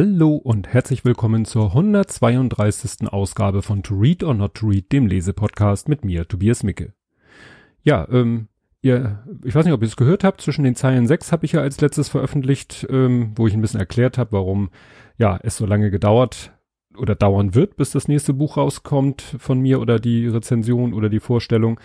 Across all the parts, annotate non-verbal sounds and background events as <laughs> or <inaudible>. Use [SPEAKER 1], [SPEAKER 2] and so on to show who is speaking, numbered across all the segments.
[SPEAKER 1] Hallo und herzlich willkommen zur 132. Ausgabe von To Read or Not to Read, dem Lesepodcast mit mir, Tobias Micke. Ja, ähm, ihr, ich weiß nicht, ob ihr es gehört habt, zwischen den Zeilen 6 habe ich ja als letztes veröffentlicht, ähm, wo ich ein bisschen erklärt habe, warum ja es so lange gedauert oder dauern wird, bis das nächste Buch rauskommt von mir oder die Rezension oder die Vorstellung.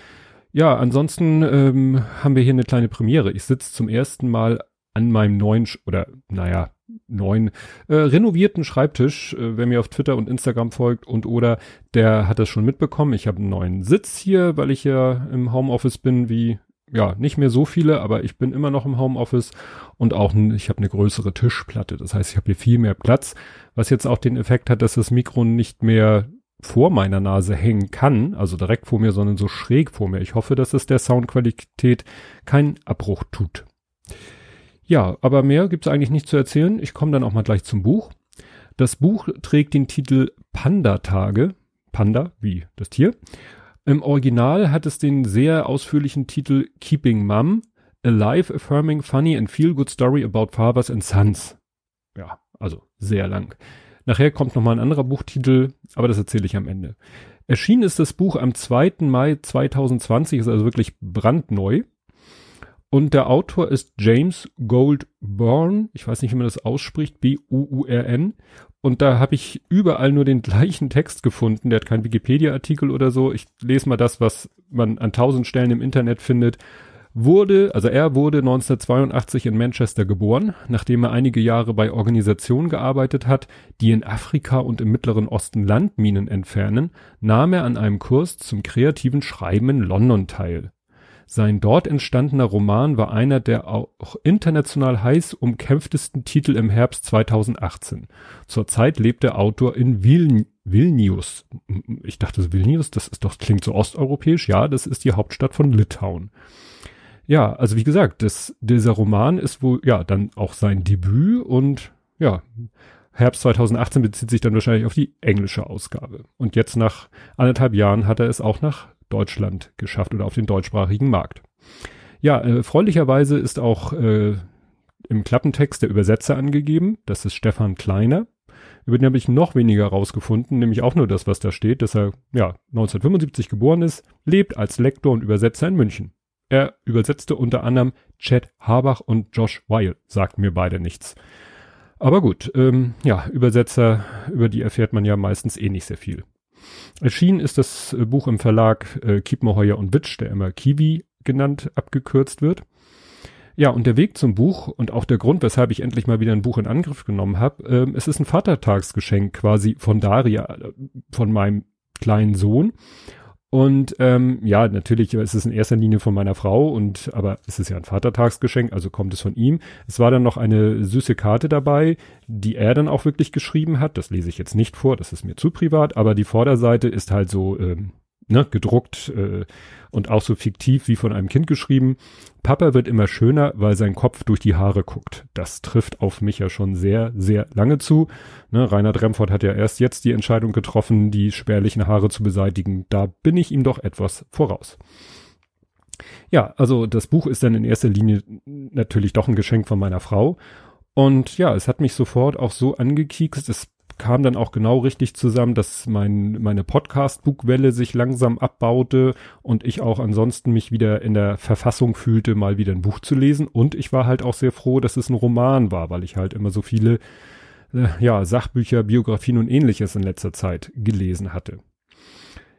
[SPEAKER 1] Ja, ansonsten ähm, haben wir hier eine kleine Premiere. Ich sitze zum ersten Mal an meinem neuen oder naja, neuen äh, renovierten Schreibtisch, äh, wer mir auf Twitter und Instagram folgt und oder der hat das schon mitbekommen. Ich habe einen neuen Sitz hier, weil ich ja im Homeoffice bin, wie ja, nicht mehr so viele, aber ich bin immer noch im Homeoffice und auch ich habe eine größere Tischplatte. Das heißt, ich habe hier viel mehr Platz, was jetzt auch den Effekt hat, dass das Mikro nicht mehr vor meiner Nase hängen kann, also direkt vor mir, sondern so schräg vor mir. Ich hoffe, dass es der Soundqualität keinen Abbruch tut. Ja, aber mehr gibt's eigentlich nicht zu erzählen. Ich komme dann auch mal gleich zum Buch. Das Buch trägt den Titel Panda-Tage. Panda, wie das Tier. Im Original hat es den sehr ausführlichen Titel Keeping Mum, a life affirming funny and feel good story about fathers and sons. Ja, also sehr lang. Nachher kommt nochmal ein anderer Buchtitel, aber das erzähle ich am Ende. Erschienen ist das Buch am 2. Mai 2020, ist also wirklich brandneu. Und der Autor ist James Goldburn. Ich weiß nicht, wie man das ausspricht. B-U-U-R-N. Und da habe ich überall nur den <laughs> gleichen Text gefunden. Der hat keinen Wikipedia-Artikel oder so. Ich lese mal das, was man an tausend Stellen im Internet findet. Wurde, also er wurde 1982 in Manchester geboren, nachdem er einige Jahre bei Organisationen gearbeitet hat, die in Afrika und im Mittleren Osten Landminen entfernen, nahm er an einem Kurs zum kreativen Schreiben in London teil. Sein dort entstandener Roman war einer der auch international heiß umkämpftesten Titel im Herbst 2018. Zurzeit lebt der Autor in Viln Vilnius. Ich dachte, Vilnius, das ist doch, klingt so osteuropäisch. Ja, das ist die Hauptstadt von Litauen. Ja, also wie gesagt, das, dieser Roman ist wohl, ja, dann auch sein Debüt und ja, Herbst 2018 bezieht sich dann wahrscheinlich auf die englische Ausgabe. Und jetzt nach anderthalb Jahren hat er es auch nach Deutschland geschafft oder auf den deutschsprachigen Markt. Ja, äh, freundlicherweise ist auch äh, im Klappentext der Übersetzer angegeben. Das ist Stefan Kleiner. Über den habe ich noch weniger rausgefunden, nämlich auch nur das, was da steht, dass er ja 1975 geboren ist, lebt als Lektor und Übersetzer in München. Er übersetzte unter anderem Chad Habach und Josh Weil, sagt mir beide nichts. Aber gut, ähm, ja, Übersetzer, über die erfährt man ja meistens eh nicht sehr viel. Erschienen ist das äh, Buch im Verlag äh, Kiepenheuer und Witsch, der immer Kiwi genannt abgekürzt wird. Ja, und der Weg zum Buch und auch der Grund, weshalb ich endlich mal wieder ein Buch in Angriff genommen habe, äh, es ist ein Vatertagsgeschenk quasi von Daria, äh, von meinem kleinen Sohn. Und ähm, ja, natürlich ist es in erster Linie von meiner Frau und aber es ist ja ein Vatertagsgeschenk, also kommt es von ihm. Es war dann noch eine süße Karte dabei, die er dann auch wirklich geschrieben hat. Das lese ich jetzt nicht vor, das ist mir zu privat, aber die Vorderseite ist halt so ähm, ne, gedruckt äh, und auch so fiktiv wie von einem Kind geschrieben. Papa wird immer schöner, weil sein Kopf durch die Haare guckt. Das trifft auf mich ja schon sehr, sehr lange zu. Ne, Reinhard Remford hat ja erst jetzt die Entscheidung getroffen, die spärlichen Haare zu beseitigen. Da bin ich ihm doch etwas voraus. Ja, also das Buch ist dann in erster Linie natürlich doch ein Geschenk von meiner Frau. Und ja, es hat mich sofort auch so angekiekst. Es kam dann auch genau richtig zusammen, dass mein, meine Podcast-Bugwelle sich langsam abbaute und ich auch ansonsten mich wieder in der Verfassung fühlte, mal wieder ein Buch zu lesen. Und ich war halt auch sehr froh, dass es ein Roman war, weil ich halt immer so viele, äh, ja, Sachbücher, Biografien und ähnliches in letzter Zeit gelesen hatte.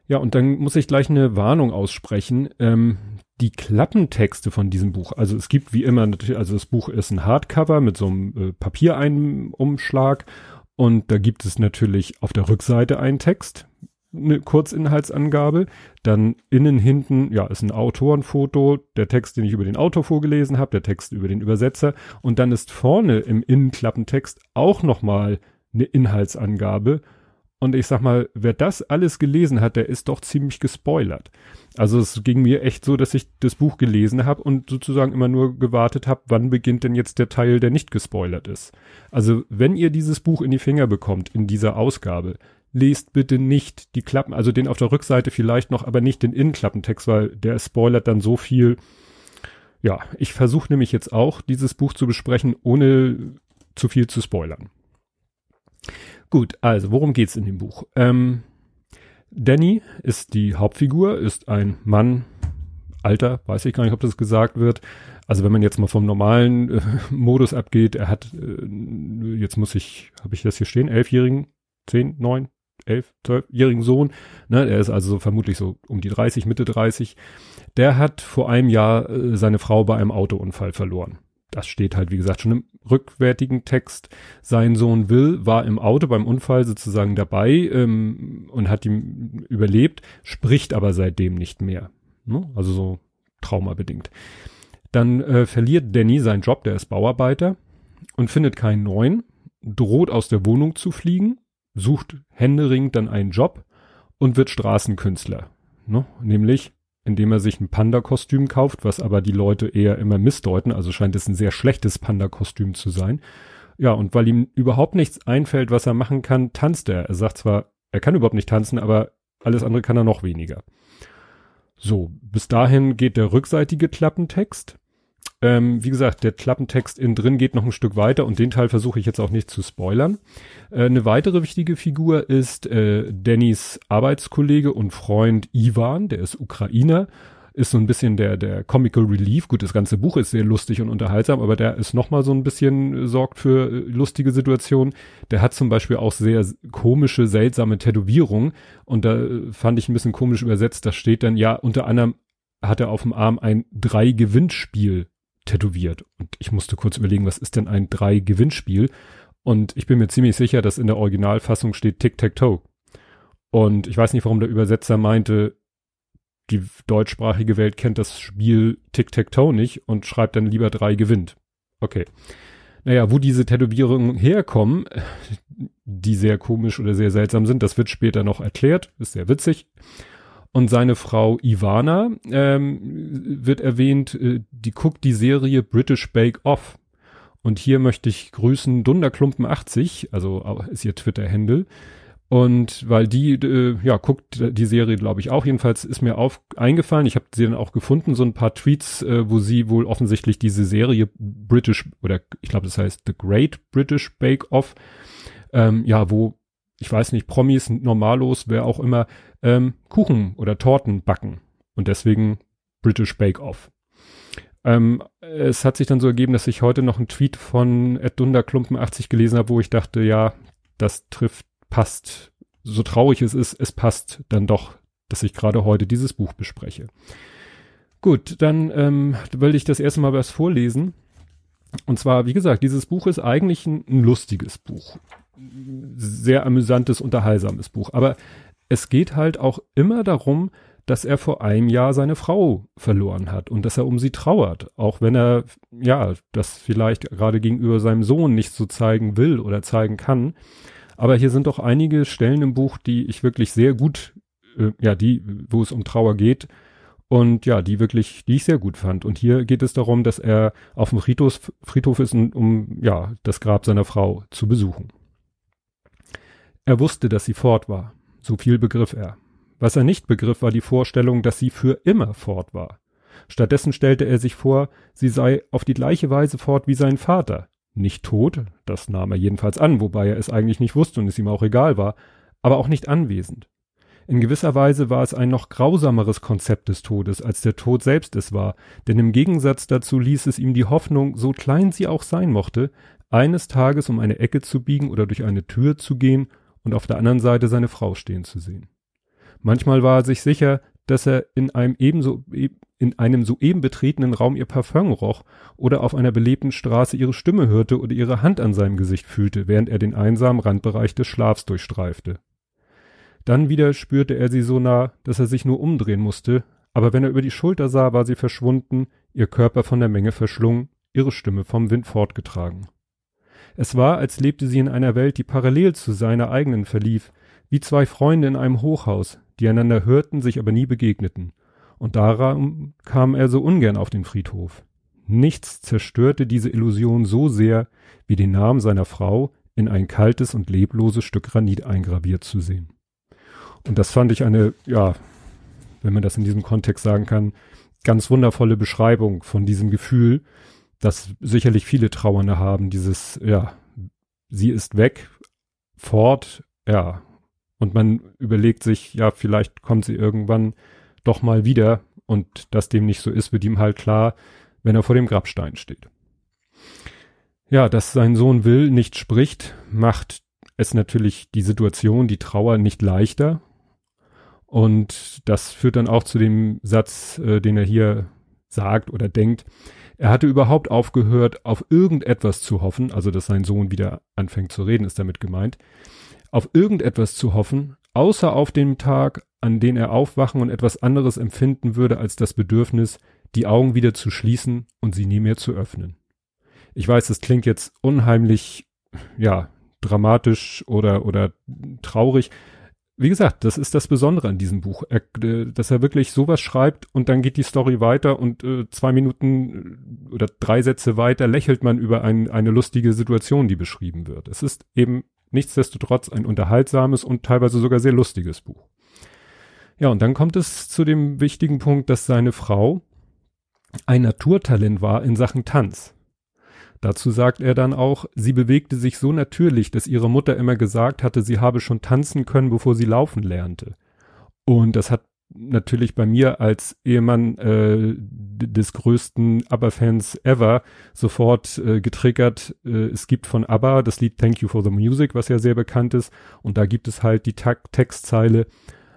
[SPEAKER 1] Ja, und dann muss ich gleich eine Warnung aussprechen. Ähm, die Klappentexte von diesem Buch, also es gibt wie immer natürlich, also das Buch ist ein Hardcover mit so einem äh, Papiereinumschlag und da gibt es natürlich auf der Rückseite einen Text, eine Kurzinhaltsangabe. Dann innen hinten, ja, ist ein Autorenfoto, der Text, den ich über den Autor vorgelesen habe, der Text über den Übersetzer. Und dann ist vorne im Innenklappentext auch nochmal eine Inhaltsangabe und ich sag mal, wer das alles gelesen hat, der ist doch ziemlich gespoilert. Also es ging mir echt so, dass ich das Buch gelesen habe und sozusagen immer nur gewartet habe, wann beginnt denn jetzt der Teil, der nicht gespoilert ist. Also wenn ihr dieses Buch in die Finger bekommt, in dieser Ausgabe, lest bitte nicht die Klappen, also den auf der Rückseite vielleicht noch, aber nicht den Innenklappentext, weil der spoilert dann so viel. Ja, ich versuche nämlich jetzt auch, dieses Buch zu besprechen, ohne zu viel zu spoilern. Gut, also worum geht's in dem Buch? Ähm, Danny ist die Hauptfigur, ist ein Mann, Alter, weiß ich gar nicht, ob das gesagt wird. Also wenn man jetzt mal vom normalen äh, <laughs> Modus abgeht, er hat, äh, jetzt muss ich, habe ich das hier stehen, elfjährigen, zehn, neun, elf, zwölfjährigen Sohn, ne, er ist also vermutlich so um die 30, Mitte 30. Der hat vor einem Jahr äh, seine Frau bei einem Autounfall verloren das steht halt, wie gesagt, schon im rückwärtigen Text. Sein Sohn Will war im Auto beim Unfall sozusagen dabei ähm, und hat ihm überlebt, spricht aber seitdem nicht mehr. Ne? Also so traumabedingt. Dann äh, verliert Danny seinen Job, der ist Bauarbeiter und findet keinen neuen, droht aus der Wohnung zu fliegen, sucht händeringend dann einen Job und wird Straßenkünstler. Ne? Nämlich indem er sich ein Panda-Kostüm kauft, was aber die Leute eher immer missdeuten, also scheint es ein sehr schlechtes Panda-Kostüm zu sein. Ja, und weil ihm überhaupt nichts einfällt, was er machen kann, tanzt er. Er sagt zwar, er kann überhaupt nicht tanzen, aber alles andere kann er noch weniger. So, bis dahin geht der rückseitige Klappentext. Ähm, wie gesagt, der Klappentext innen drin geht noch ein Stück weiter und den Teil versuche ich jetzt auch nicht zu spoilern. Äh, eine weitere wichtige Figur ist äh, Dannys Arbeitskollege und Freund Ivan, der ist Ukrainer, ist so ein bisschen der, der Comical Relief. Gut, das ganze Buch ist sehr lustig und unterhaltsam, aber der ist nochmal so ein bisschen, äh, sorgt für äh, lustige Situationen. Der hat zum Beispiel auch sehr komische, seltsame Tätowierungen und da äh, fand ich ein bisschen komisch übersetzt. Da steht dann, ja, unter anderem hat er auf dem Arm ein Drei-Gewinnspiel tätowiert. Und ich musste kurz überlegen, was ist denn ein Drei-Gewinnspiel? Und ich bin mir ziemlich sicher, dass in der Originalfassung steht Tic-Tac-Toe. Und ich weiß nicht, warum der Übersetzer meinte, die deutschsprachige Welt kennt das Spiel Tic-Tac-Toe nicht und schreibt dann lieber drei gewinnt. Okay. Naja, wo diese Tätowierungen herkommen, die sehr komisch oder sehr seltsam sind, das wird später noch erklärt, ist sehr witzig. Und seine Frau Ivana ähm, wird erwähnt, äh, die guckt die Serie British Bake Off. Und hier möchte ich grüßen Dunderklumpen 80, also ist ihr Twitter-Handle. Und weil die, äh, ja, guckt die Serie, glaube ich, auch. Jedenfalls ist mir auf eingefallen, ich habe sie dann auch gefunden, so ein paar Tweets, äh, wo sie wohl offensichtlich diese Serie British, oder ich glaube, das heißt The Great British Bake Off, ähm, ja, wo ich weiß nicht, Promis, Normalos, wer auch immer, ähm, Kuchen oder Torten backen. Und deswegen British Bake Off. Ähm, es hat sich dann so ergeben, dass ich heute noch einen Tweet von Ed Dunderklumpen80 gelesen habe, wo ich dachte, ja, das trifft, passt. So traurig es ist, es passt dann doch, dass ich gerade heute dieses Buch bespreche. Gut, dann ähm, will ich das erste Mal was vorlesen. Und zwar, wie gesagt, dieses Buch ist eigentlich ein, ein lustiges Buch sehr amüsantes, unterhaltsames Buch. Aber es geht halt auch immer darum, dass er vor einem Jahr seine Frau verloren hat und dass er um sie trauert, auch wenn er ja das vielleicht gerade gegenüber seinem Sohn nicht so zeigen will oder zeigen kann. Aber hier sind doch einige Stellen im Buch, die ich wirklich sehr gut, äh, ja, die, wo es um Trauer geht und ja, die wirklich, die ich sehr gut fand. Und hier geht es darum, dass er auf dem Friedhof, Friedhof ist, um ja das Grab seiner Frau zu besuchen. Er wusste, dass sie fort war. So viel begriff er. Was er nicht begriff, war die Vorstellung, dass sie für immer fort war. Stattdessen stellte er sich vor, sie sei auf die gleiche Weise fort wie sein Vater. Nicht tot, das nahm er jedenfalls an, wobei er es eigentlich nicht wusste und es ihm auch egal war, aber auch nicht anwesend. In gewisser Weise war es ein noch grausameres Konzept des Todes, als der Tod selbst es war, denn im Gegensatz dazu ließ es ihm die Hoffnung, so klein sie auch sein mochte, eines Tages um eine Ecke zu biegen oder durch eine Tür zu gehen und auf der anderen Seite seine Frau stehen zu sehen. Manchmal war er sich sicher, dass er in einem ebenso in einem soeben betretenen Raum ihr Parfum roch oder auf einer belebten Straße ihre Stimme hörte oder ihre Hand an seinem Gesicht fühlte, während er den einsamen Randbereich des Schlafs durchstreifte. Dann wieder spürte er sie so nah, dass er sich nur umdrehen musste, aber wenn er über die Schulter sah, war sie verschwunden, ihr Körper von der Menge verschlungen, ihre Stimme vom Wind fortgetragen. Es war, als lebte sie in einer Welt, die parallel zu seiner eigenen verlief, wie zwei Freunde in einem Hochhaus, die einander hörten, sich aber nie begegneten. Und daran kam er so ungern auf den Friedhof. Nichts zerstörte diese Illusion so sehr, wie den Namen seiner Frau in ein kaltes und lebloses Stück Granit eingraviert zu sehen. Und das fand ich eine, ja, wenn man das in diesem Kontext sagen kann, ganz wundervolle Beschreibung von diesem Gefühl, das sicherlich viele Trauernde haben, dieses, ja, sie ist weg, fort, ja. Und man überlegt sich, ja, vielleicht kommt sie irgendwann doch mal wieder und dass dem nicht so ist, wird ihm halt klar, wenn er vor dem Grabstein steht. Ja, dass sein Sohn Will nicht spricht, macht es natürlich die Situation, die Trauer nicht leichter. Und das führt dann auch zu dem Satz, äh, den er hier sagt oder denkt. Er hatte überhaupt aufgehört, auf irgendetwas zu hoffen, also dass sein Sohn wieder anfängt zu reden, ist damit gemeint, auf irgendetwas zu hoffen, außer auf den Tag, an den er aufwachen und etwas anderes empfinden würde als das Bedürfnis, die Augen wieder zu schließen und sie nie mehr zu öffnen. Ich weiß, das klingt jetzt unheimlich, ja, dramatisch oder, oder traurig. Wie gesagt, das ist das Besondere an diesem Buch, er, äh, dass er wirklich sowas schreibt und dann geht die Story weiter und äh, zwei Minuten äh, oder drei Sätze weiter lächelt man über ein, eine lustige Situation, die beschrieben wird. Es ist eben nichtsdestotrotz ein unterhaltsames und teilweise sogar sehr lustiges Buch. Ja, und dann kommt es zu dem wichtigen Punkt, dass seine Frau ein Naturtalent war in Sachen Tanz. Dazu sagt er dann auch, sie bewegte sich so natürlich, dass ihre Mutter immer gesagt hatte, sie habe schon tanzen können, bevor sie laufen lernte. Und das hat natürlich bei mir als Ehemann äh, des größten ABBA-Fans ever sofort äh, getriggert. Äh, es gibt von ABBA das Lied Thank You for the Music, was ja sehr bekannt ist. Und da gibt es halt die Textzeile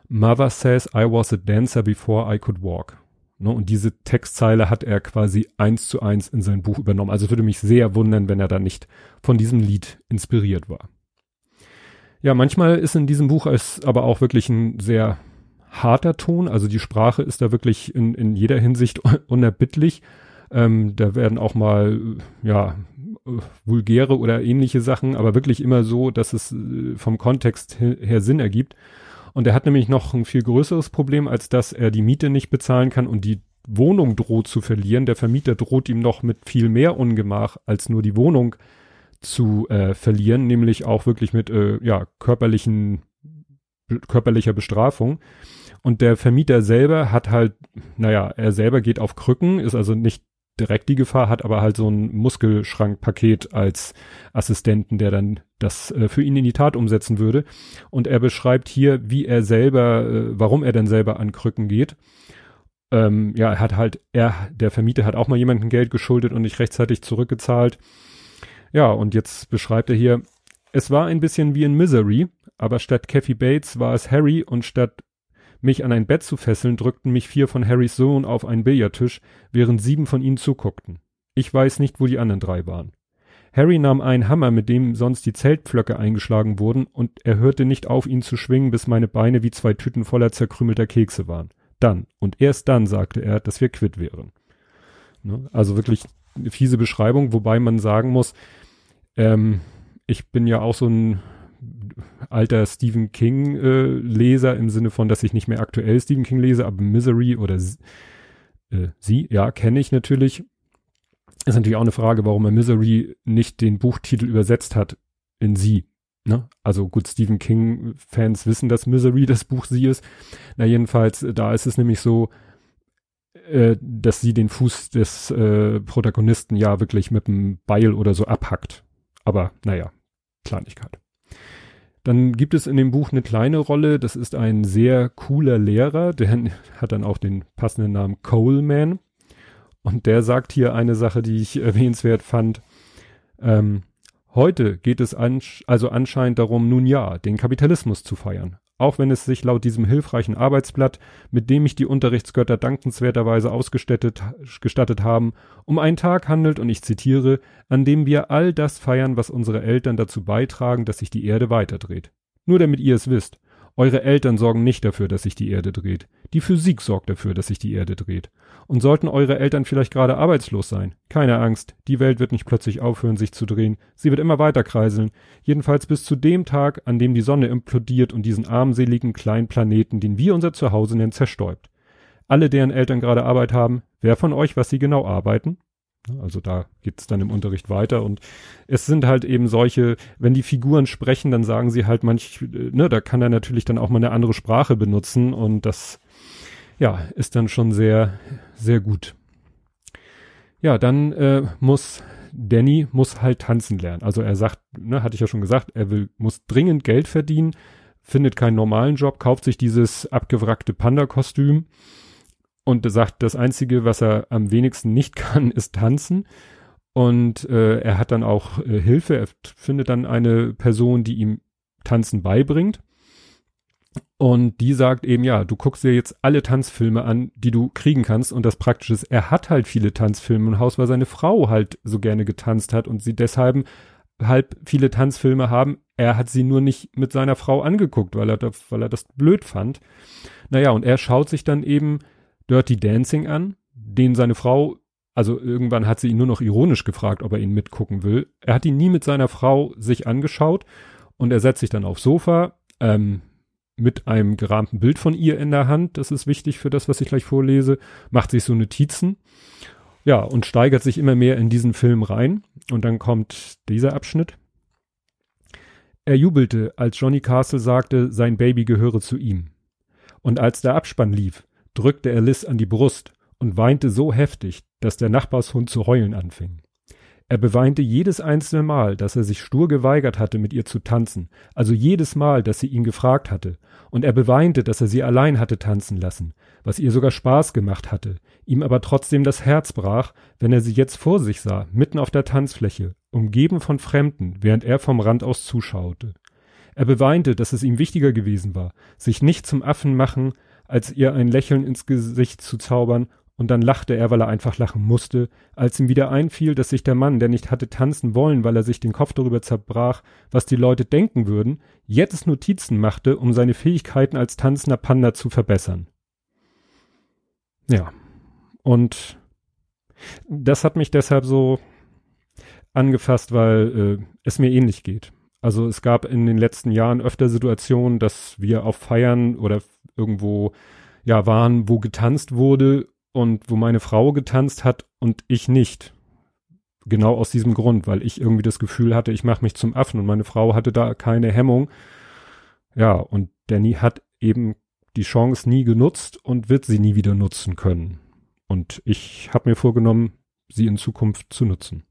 [SPEAKER 1] Mother says I was a dancer before I could walk. Ne, und diese Textzeile hat er quasi eins zu eins in sein Buch übernommen. Also würde mich sehr wundern, wenn er da nicht von diesem Lied inspiriert war. Ja, manchmal ist in diesem Buch es aber auch wirklich ein sehr harter Ton. Also die Sprache ist da wirklich in, in jeder Hinsicht <laughs> unerbittlich. Ähm, da werden auch mal, ja, vulgäre oder ähnliche Sachen, aber wirklich immer so, dass es äh, vom Kontext her Sinn ergibt. Und er hat nämlich noch ein viel größeres Problem, als dass er die Miete nicht bezahlen kann und die Wohnung droht zu verlieren. Der Vermieter droht ihm noch mit viel mehr Ungemach als nur die Wohnung zu äh, verlieren, nämlich auch wirklich mit äh, ja körperlichen körperlicher Bestrafung. Und der Vermieter selber hat halt, naja, er selber geht auf Krücken, ist also nicht direkt die Gefahr, hat aber halt so ein Muskelschrankpaket als Assistenten, der dann das äh, für ihn in die Tat umsetzen würde. Und er beschreibt hier, wie er selber, äh, warum er denn selber an Krücken geht. Ähm, ja, er hat halt, er, der Vermieter hat auch mal jemandem Geld geschuldet und nicht rechtzeitig zurückgezahlt. Ja, und jetzt beschreibt er hier, es war ein bisschen wie in Misery, aber statt Kathy Bates war es Harry und statt mich an ein Bett zu fesseln, drückten mich vier von Harrys Sohn auf einen Billardtisch, während sieben von ihnen zuguckten. Ich weiß nicht, wo die anderen drei waren. Harry nahm einen Hammer, mit dem sonst die Zeltpflöcke eingeschlagen wurden, und er hörte nicht auf, ihn zu schwingen, bis meine Beine wie zwei Tüten voller zerkrümelter Kekse waren. Dann, und erst dann, sagte er, dass wir quitt wären. Ne? Also wirklich eine fiese Beschreibung, wobei man sagen muss, ähm, ich bin ja auch so ein alter Stephen King äh, Leser im Sinne von, dass ich nicht mehr aktuell Stephen King lese, aber Misery oder äh, sie, ja, kenne ich natürlich. Ist natürlich auch eine Frage, warum er Misery nicht den Buchtitel übersetzt hat in sie. Ne? Also gut, Stephen King-Fans wissen, dass Misery das Buch sie ist. Na jedenfalls, da ist es nämlich so, äh, dass sie den Fuß des äh, Protagonisten ja wirklich mit einem Beil oder so abhackt. Aber naja, Kleinigkeit. Dann gibt es in dem Buch eine kleine Rolle, das ist ein sehr cooler Lehrer, der hat dann auch den passenden Namen Coleman. Und der sagt hier eine Sache, die ich <laughs> erwähnenswert fand. Ähm, heute geht es an, also anscheinend darum, nun ja, den Kapitalismus zu feiern auch wenn es sich laut diesem hilfreichen Arbeitsblatt, mit dem mich die Unterrichtsgötter dankenswerterweise ausgestattet gestattet haben, um einen Tag handelt, und ich zitiere, an dem wir all das feiern, was unsere Eltern dazu beitragen, dass sich die Erde weiterdreht. Nur damit ihr es wisst. Eure Eltern sorgen nicht dafür, dass sich die Erde dreht. Die Physik sorgt dafür, dass sich die Erde dreht. Und sollten eure Eltern vielleicht gerade arbeitslos sein, keine Angst, die Welt wird nicht plötzlich aufhören, sich zu drehen. Sie wird immer weiter kreiseln. Jedenfalls bis zu dem Tag, an dem die Sonne implodiert und diesen armseligen kleinen Planeten, den wir unser Zuhause nennen, zerstäubt. Alle, deren Eltern gerade Arbeit haben, wer von euch, was sie genau arbeiten? Also da geht's dann im Unterricht weiter und es sind halt eben solche, wenn die Figuren sprechen, dann sagen sie halt manch, ne, da kann er natürlich dann auch mal eine andere Sprache benutzen und das, ja, ist dann schon sehr, sehr gut. Ja, dann äh, muss Danny muss halt tanzen lernen. Also er sagt, ne, hatte ich ja schon gesagt, er will, muss dringend Geld verdienen, findet keinen normalen Job, kauft sich dieses abgewrackte Panda-Kostüm und sagt, das Einzige, was er am wenigsten nicht kann, <laughs> ist tanzen. Und äh, er hat dann auch äh, Hilfe, er findet dann eine Person, die ihm Tanzen beibringt. Und die sagt eben, ja, du guckst dir jetzt alle Tanzfilme an, die du kriegen kannst. Und das Praktische ist, er hat halt viele Tanzfilme im Haus, weil seine Frau halt so gerne getanzt hat und sie deshalb halt viele Tanzfilme haben. Er hat sie nur nicht mit seiner Frau angeguckt, weil er, das, weil er das blöd fand. Naja, und er schaut sich dann eben Dirty Dancing an, den seine Frau, also irgendwann hat sie ihn nur noch ironisch gefragt, ob er ihn mitgucken will. Er hat ihn nie mit seiner Frau sich angeschaut und er setzt sich dann aufs Sofa, ähm, mit einem gerahmten Bild von ihr in der Hand, das ist wichtig für das, was ich gleich vorlese, macht sich so Notizen, ja, und steigert sich immer mehr in diesen Film rein. Und dann kommt dieser Abschnitt. Er jubelte, als Johnny Castle sagte, sein Baby gehöre zu ihm. Und als der Abspann lief, drückte er Liz an die Brust und weinte so heftig, dass der Nachbarshund zu heulen anfing. Er beweinte jedes einzelne Mal, dass er sich stur geweigert hatte, mit ihr zu tanzen, also jedes Mal, dass sie ihn gefragt hatte, und er beweinte, dass er sie allein hatte tanzen lassen, was ihr sogar Spaß gemacht hatte, ihm aber trotzdem das Herz brach, wenn er sie jetzt vor sich sah, mitten auf der Tanzfläche, umgeben von Fremden, während er vom Rand aus zuschaute. Er beweinte, dass es ihm wichtiger gewesen war, sich nicht zum Affen machen, als ihr ein Lächeln ins Gesicht zu zaubern und dann lachte er, weil er einfach lachen musste, als ihm wieder einfiel, dass sich der Mann, der nicht hatte tanzen wollen, weil er sich den Kopf darüber zerbrach, was die Leute denken würden, jetzt Notizen machte, um seine Fähigkeiten als tanzender Panda zu verbessern. Ja. Und das hat mich deshalb so angefasst, weil äh, es mir ähnlich geht. Also es gab in den letzten Jahren öfter Situationen, dass wir auf Feiern oder irgendwo ja waren, wo getanzt wurde und wo meine Frau getanzt hat und ich nicht. Genau aus diesem Grund, weil ich irgendwie das Gefühl hatte, ich mache mich zum Affen und meine Frau hatte da keine Hemmung. Ja, und Danny hat eben die Chance nie genutzt und wird sie nie wieder nutzen können. Und ich habe mir vorgenommen, sie in Zukunft zu nutzen.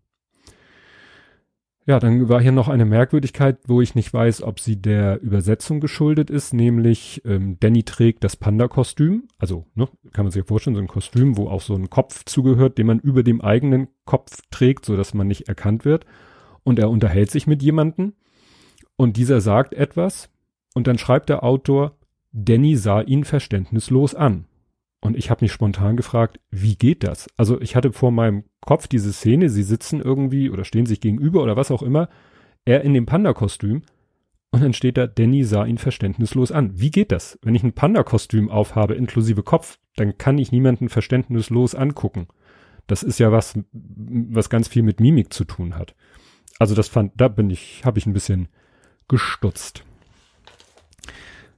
[SPEAKER 1] Ja, dann war hier noch eine Merkwürdigkeit, wo ich nicht weiß, ob sie der Übersetzung geschuldet ist, nämlich ähm, Danny trägt das Panda-Kostüm, also ne, kann man sich vorstellen, so ein Kostüm, wo auch so ein Kopf zugehört, den man über dem eigenen Kopf trägt, so dass man nicht erkannt wird. Und er unterhält sich mit jemanden und dieser sagt etwas und dann schreibt der Autor, Danny sah ihn verständnislos an. Und ich habe mich spontan gefragt, wie geht das? Also ich hatte vor meinem Kopf diese Szene, sie sitzen irgendwie oder stehen sich gegenüber oder was auch immer, er in dem Panda-Kostüm und dann steht da, Danny sah ihn verständnislos an. Wie geht das? Wenn ich ein Panda-Kostüm aufhabe, inklusive Kopf, dann kann ich niemanden verständnislos angucken. Das ist ja was, was ganz viel mit Mimik zu tun hat. Also das fand, da bin ich, habe ich ein bisschen gestutzt.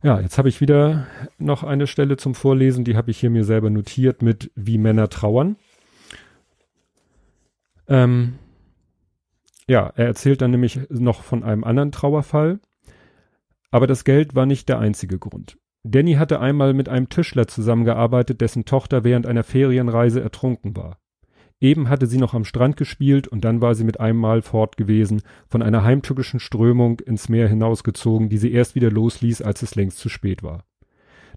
[SPEAKER 1] Ja, jetzt habe ich wieder noch eine Stelle zum Vorlesen, die habe ich hier mir selber notiert mit wie Männer trauern. Ähm, ja, er erzählt dann nämlich noch von einem anderen Trauerfall. Aber das Geld war nicht der einzige Grund. Danny hatte einmal mit einem Tischler zusammengearbeitet, dessen Tochter während einer Ferienreise ertrunken war. Eben hatte sie noch am Strand gespielt und dann war sie mit einem Mal fort gewesen, von einer heimtückischen Strömung ins Meer hinausgezogen, die sie erst wieder losließ, als es längst zu spät war.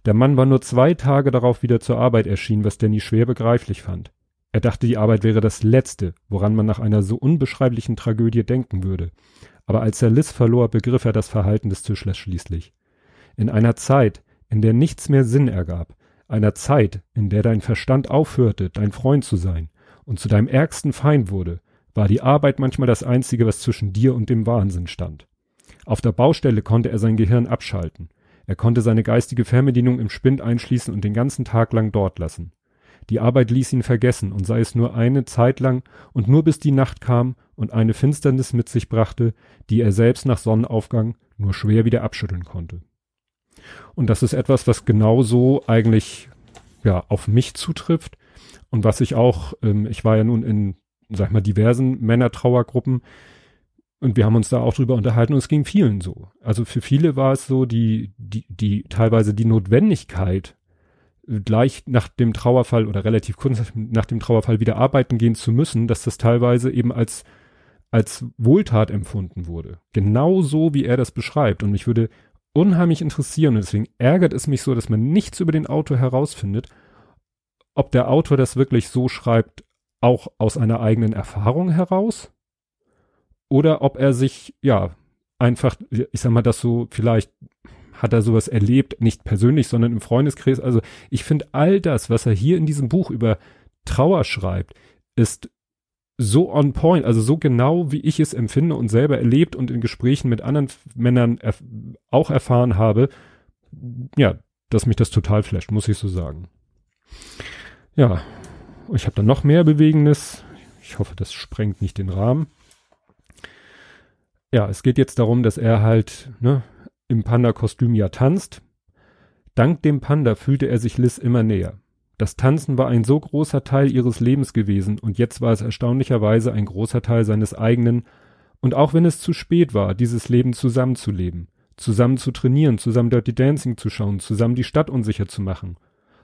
[SPEAKER 1] Der Mann war nur zwei Tage darauf wieder zur Arbeit erschienen, was Danny schwer begreiflich fand. Er dachte, die Arbeit wäre das Letzte, woran man nach einer so unbeschreiblichen Tragödie denken würde. Aber als er Liz verlor, begriff er das Verhalten des Tischlers schließlich. In einer Zeit, in der nichts mehr Sinn ergab, einer Zeit, in der dein Verstand aufhörte, dein Freund zu sein, und zu deinem ärgsten Feind wurde, war die Arbeit manchmal das Einzige, was zwischen dir und dem Wahnsinn stand. Auf der Baustelle konnte er sein Gehirn abschalten. Er konnte seine geistige Fernbedienung im Spind einschließen und den ganzen Tag lang dort lassen. Die Arbeit ließ ihn vergessen und sei es nur eine Zeit lang und nur bis die Nacht kam und eine Finsternis mit sich brachte, die er selbst nach Sonnenaufgang nur schwer wieder abschütteln konnte. Und das ist etwas, was genauso eigentlich ja auf mich zutrifft und was ich auch, ähm, ich war ja nun in, sag ich mal, diversen Männertrauergruppen und wir haben uns da auch drüber unterhalten und es ging vielen so. Also für viele war es so, die, die, die teilweise die Notwendigkeit, gleich nach dem Trauerfall oder relativ kurz nach dem Trauerfall wieder arbeiten gehen zu müssen, dass das teilweise eben als als Wohltat empfunden wurde. Genau so, wie er das beschreibt. Und mich würde unheimlich interessieren, und deswegen ärgert es mich so, dass man nichts über den Autor herausfindet, ob der Autor das wirklich so schreibt, auch aus einer eigenen Erfahrung heraus, oder ob er sich, ja, einfach, ich sag mal, das so, vielleicht hat er sowas erlebt, nicht persönlich, sondern im Freundeskreis. Also ich finde all das, was er hier in diesem Buch über Trauer schreibt, ist so on point, also so genau, wie ich es empfinde und selber erlebt und in Gesprächen mit anderen Männern erf auch erfahren habe, ja, dass mich das total flasht, muss ich so sagen. Ja, ich habe dann noch mehr Bewegendes. Ich hoffe, das sprengt nicht den Rahmen. Ja, es geht jetzt darum, dass er halt ne, im Panda-Kostüm ja tanzt. Dank dem Panda fühlte er sich Liz immer näher. Das Tanzen war ein so großer Teil ihres Lebens gewesen und jetzt war es erstaunlicherweise ein großer Teil seines eigenen, und auch wenn es zu spät war, dieses Leben zusammenzuleben, zusammen zu trainieren, zusammen Dirty Dancing zu schauen, zusammen die Stadt unsicher zu machen.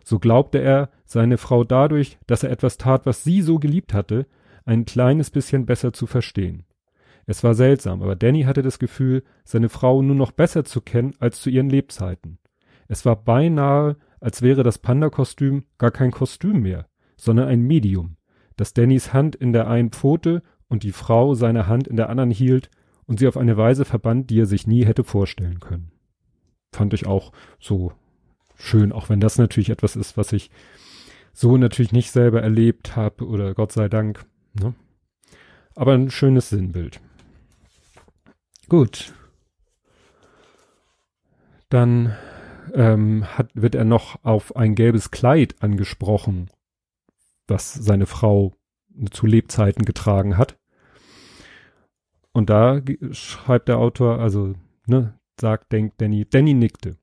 [SPEAKER 1] So glaubte er, seine Frau dadurch, dass er etwas tat, was sie so geliebt hatte, ein kleines bisschen besser zu verstehen. Es war seltsam, aber Danny hatte das Gefühl, seine Frau nur noch besser zu kennen als zu ihren Lebzeiten. Es war beinahe, als wäre das Panda-Kostüm gar kein Kostüm mehr, sondern ein Medium, das Dannys Hand in der einen Pfote und die Frau seine Hand in der anderen hielt und sie auf eine Weise verband, die er sich nie hätte vorstellen können. Fand ich auch so schön, auch wenn das natürlich etwas ist, was ich so natürlich nicht selber erlebt habe oder Gott sei Dank. Ne? Aber ein schönes Sinnbild. Gut. Dann ähm, hat, wird er noch auf ein gelbes Kleid angesprochen, was seine Frau zu Lebzeiten getragen hat. Und da schreibt der Autor, also, ne, sagt, denkt Danny, Danny nickte.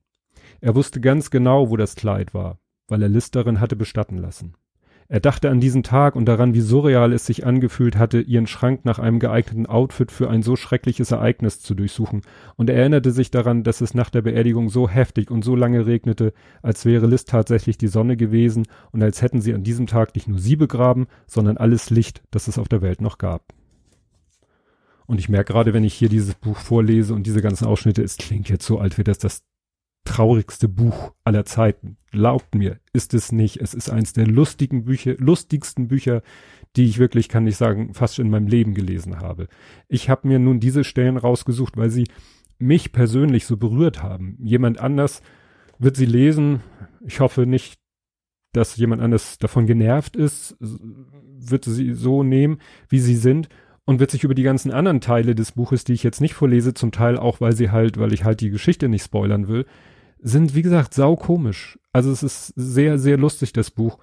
[SPEAKER 1] Er wusste ganz genau, wo das Kleid war, weil er Liz darin hatte bestatten lassen. Er dachte an diesen Tag und daran, wie surreal es sich angefühlt hatte, ihren Schrank nach einem geeigneten Outfit für ein so schreckliches Ereignis zu durchsuchen, und er erinnerte sich daran, dass es nach der Beerdigung so heftig und so lange regnete, als wäre Liz tatsächlich die Sonne gewesen und als hätten sie an diesem Tag nicht nur sie begraben, sondern alles Licht, das es auf der Welt noch gab. Und ich merke gerade, wenn ich hier dieses Buch vorlese und diese ganzen Ausschnitte, es klingt jetzt so, als wäre das das traurigste Buch aller Zeiten. Glaubt mir, ist es nicht. Es ist eins der lustigen Bücher, lustigsten Bücher, die ich wirklich, kann ich sagen, fast in meinem Leben gelesen habe. Ich habe mir nun diese Stellen rausgesucht, weil sie mich persönlich so berührt haben. Jemand anders wird sie lesen. Ich hoffe nicht, dass jemand anders davon genervt ist, wird sie so nehmen, wie sie sind und wird sich über die ganzen anderen Teile des Buches, die ich jetzt nicht vorlese, zum Teil auch, weil sie halt, weil ich halt die Geschichte nicht spoilern will, sind, wie gesagt, sau komisch. Also es ist sehr, sehr lustig, das Buch.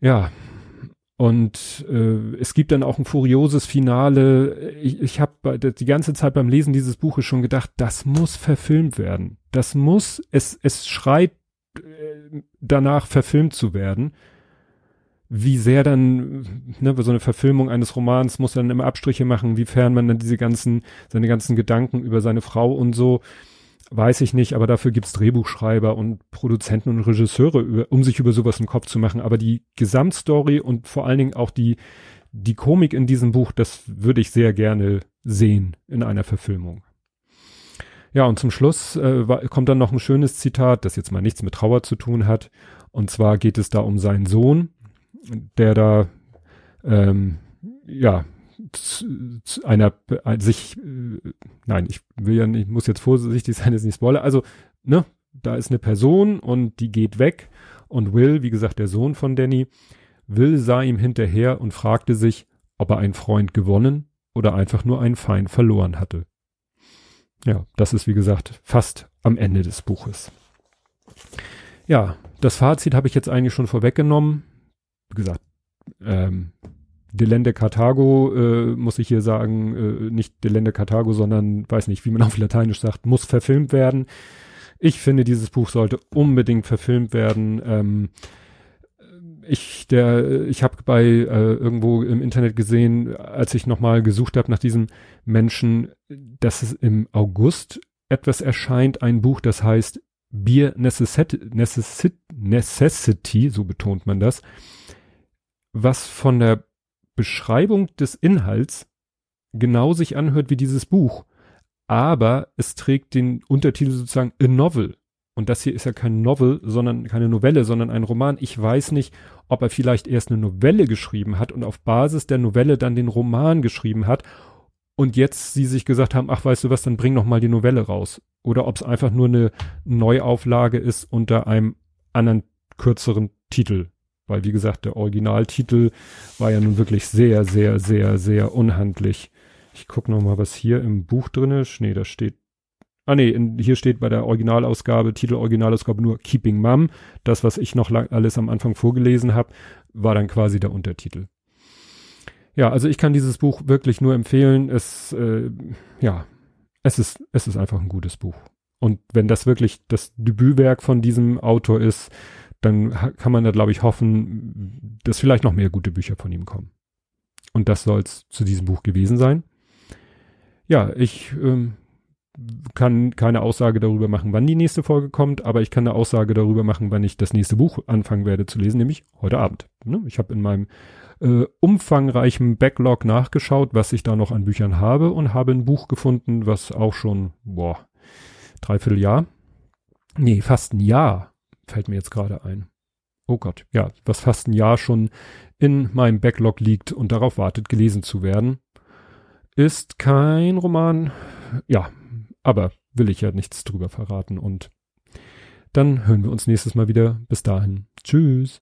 [SPEAKER 1] Ja. Und äh, es gibt dann auch ein furioses Finale. Ich, ich habe die ganze Zeit beim Lesen dieses Buches schon gedacht, das muss verfilmt werden. Das muss, es, es schreit äh, danach verfilmt zu werden. Wie sehr dann, ne, so eine Verfilmung eines Romans muss dann immer Abstriche machen, wiefern man dann diese ganzen, seine ganzen Gedanken über seine Frau und so weiß ich nicht, aber dafür gibt's Drehbuchschreiber und Produzenten und Regisseure, um sich über sowas einen Kopf zu machen. Aber die Gesamtstory und vor allen Dingen auch die, die Komik in diesem Buch, das würde ich sehr gerne sehen in einer Verfilmung. Ja, und zum Schluss äh, kommt dann noch ein schönes Zitat, das jetzt mal nichts mit Trauer zu tun hat. Und zwar geht es da um seinen Sohn, der da ähm, ja einer sich, äh, nein, ich will ja nicht, muss jetzt vorsichtig sein, dass ich nicht spoilere. Also, ne, da ist eine Person und die geht weg und Will, wie gesagt, der Sohn von Danny, Will sah ihm hinterher und fragte sich, ob er einen Freund gewonnen oder einfach nur einen Feind verloren hatte. Ja, das ist wie gesagt fast am Ende des Buches. Ja, das Fazit habe ich jetzt eigentlich schon vorweggenommen. Wie gesagt, ähm, Delende Carthago, äh, muss ich hier sagen, äh, nicht Delende Carthago, sondern weiß nicht, wie man auf Lateinisch sagt, muss verfilmt werden. Ich finde, dieses Buch sollte unbedingt verfilmt werden. Ähm, ich der ich habe bei äh, irgendwo im Internet gesehen, als ich nochmal gesucht habe nach diesem Menschen, dass es im August etwas erscheint, ein Buch, das heißt Beer Necessity, Necessity, Necessity, so betont man das, was von der Beschreibung des Inhalts genau sich anhört wie dieses Buch. Aber es trägt den Untertitel sozusagen A Novel. Und das hier ist ja kein Novel, sondern keine Novelle, sondern ein Roman. Ich weiß nicht, ob er vielleicht erst eine Novelle geschrieben hat und auf Basis der Novelle dann den Roman geschrieben hat und jetzt sie sich gesagt haben, ach weißt du was, dann bring noch mal die Novelle raus. Oder ob es einfach nur eine Neuauflage ist unter einem anderen kürzeren Titel. Weil wie gesagt, der Originaltitel war ja nun wirklich sehr, sehr, sehr, sehr unhandlich. Ich guck noch mal, was hier im Buch drin ist. Nee, da steht Ah nee, in, hier steht bei der Originalausgabe, Titel Originalausgabe nur Keeping Mum. Das, was ich noch lang, alles am Anfang vorgelesen habe, war dann quasi der Untertitel. Ja, also ich kann dieses Buch wirklich nur empfehlen. Es, äh, ja, es ist, es ist einfach ein gutes Buch. Und wenn das wirklich das Debütwerk von diesem Autor ist, dann kann man da, glaube ich, hoffen, dass vielleicht noch mehr gute Bücher von ihm kommen. Und das soll es zu diesem Buch gewesen sein. Ja, ich ähm, kann keine Aussage darüber machen, wann die nächste Folge kommt, aber ich kann eine Aussage darüber machen, wann ich das nächste Buch anfangen werde zu lesen, nämlich heute Abend. Ne? Ich habe in meinem äh, umfangreichen Backlog nachgeschaut, was ich da noch an Büchern habe und habe ein Buch gefunden, was auch schon, boah, dreiviertel Jahr, nee, fast ein Jahr, fällt mir jetzt gerade ein. Oh Gott, ja, was fast ein Jahr schon in meinem Backlog liegt und darauf wartet, gelesen zu werden. Ist kein Roman, ja, aber will ich ja nichts drüber verraten und dann hören wir uns nächstes Mal wieder. Bis dahin. Tschüss.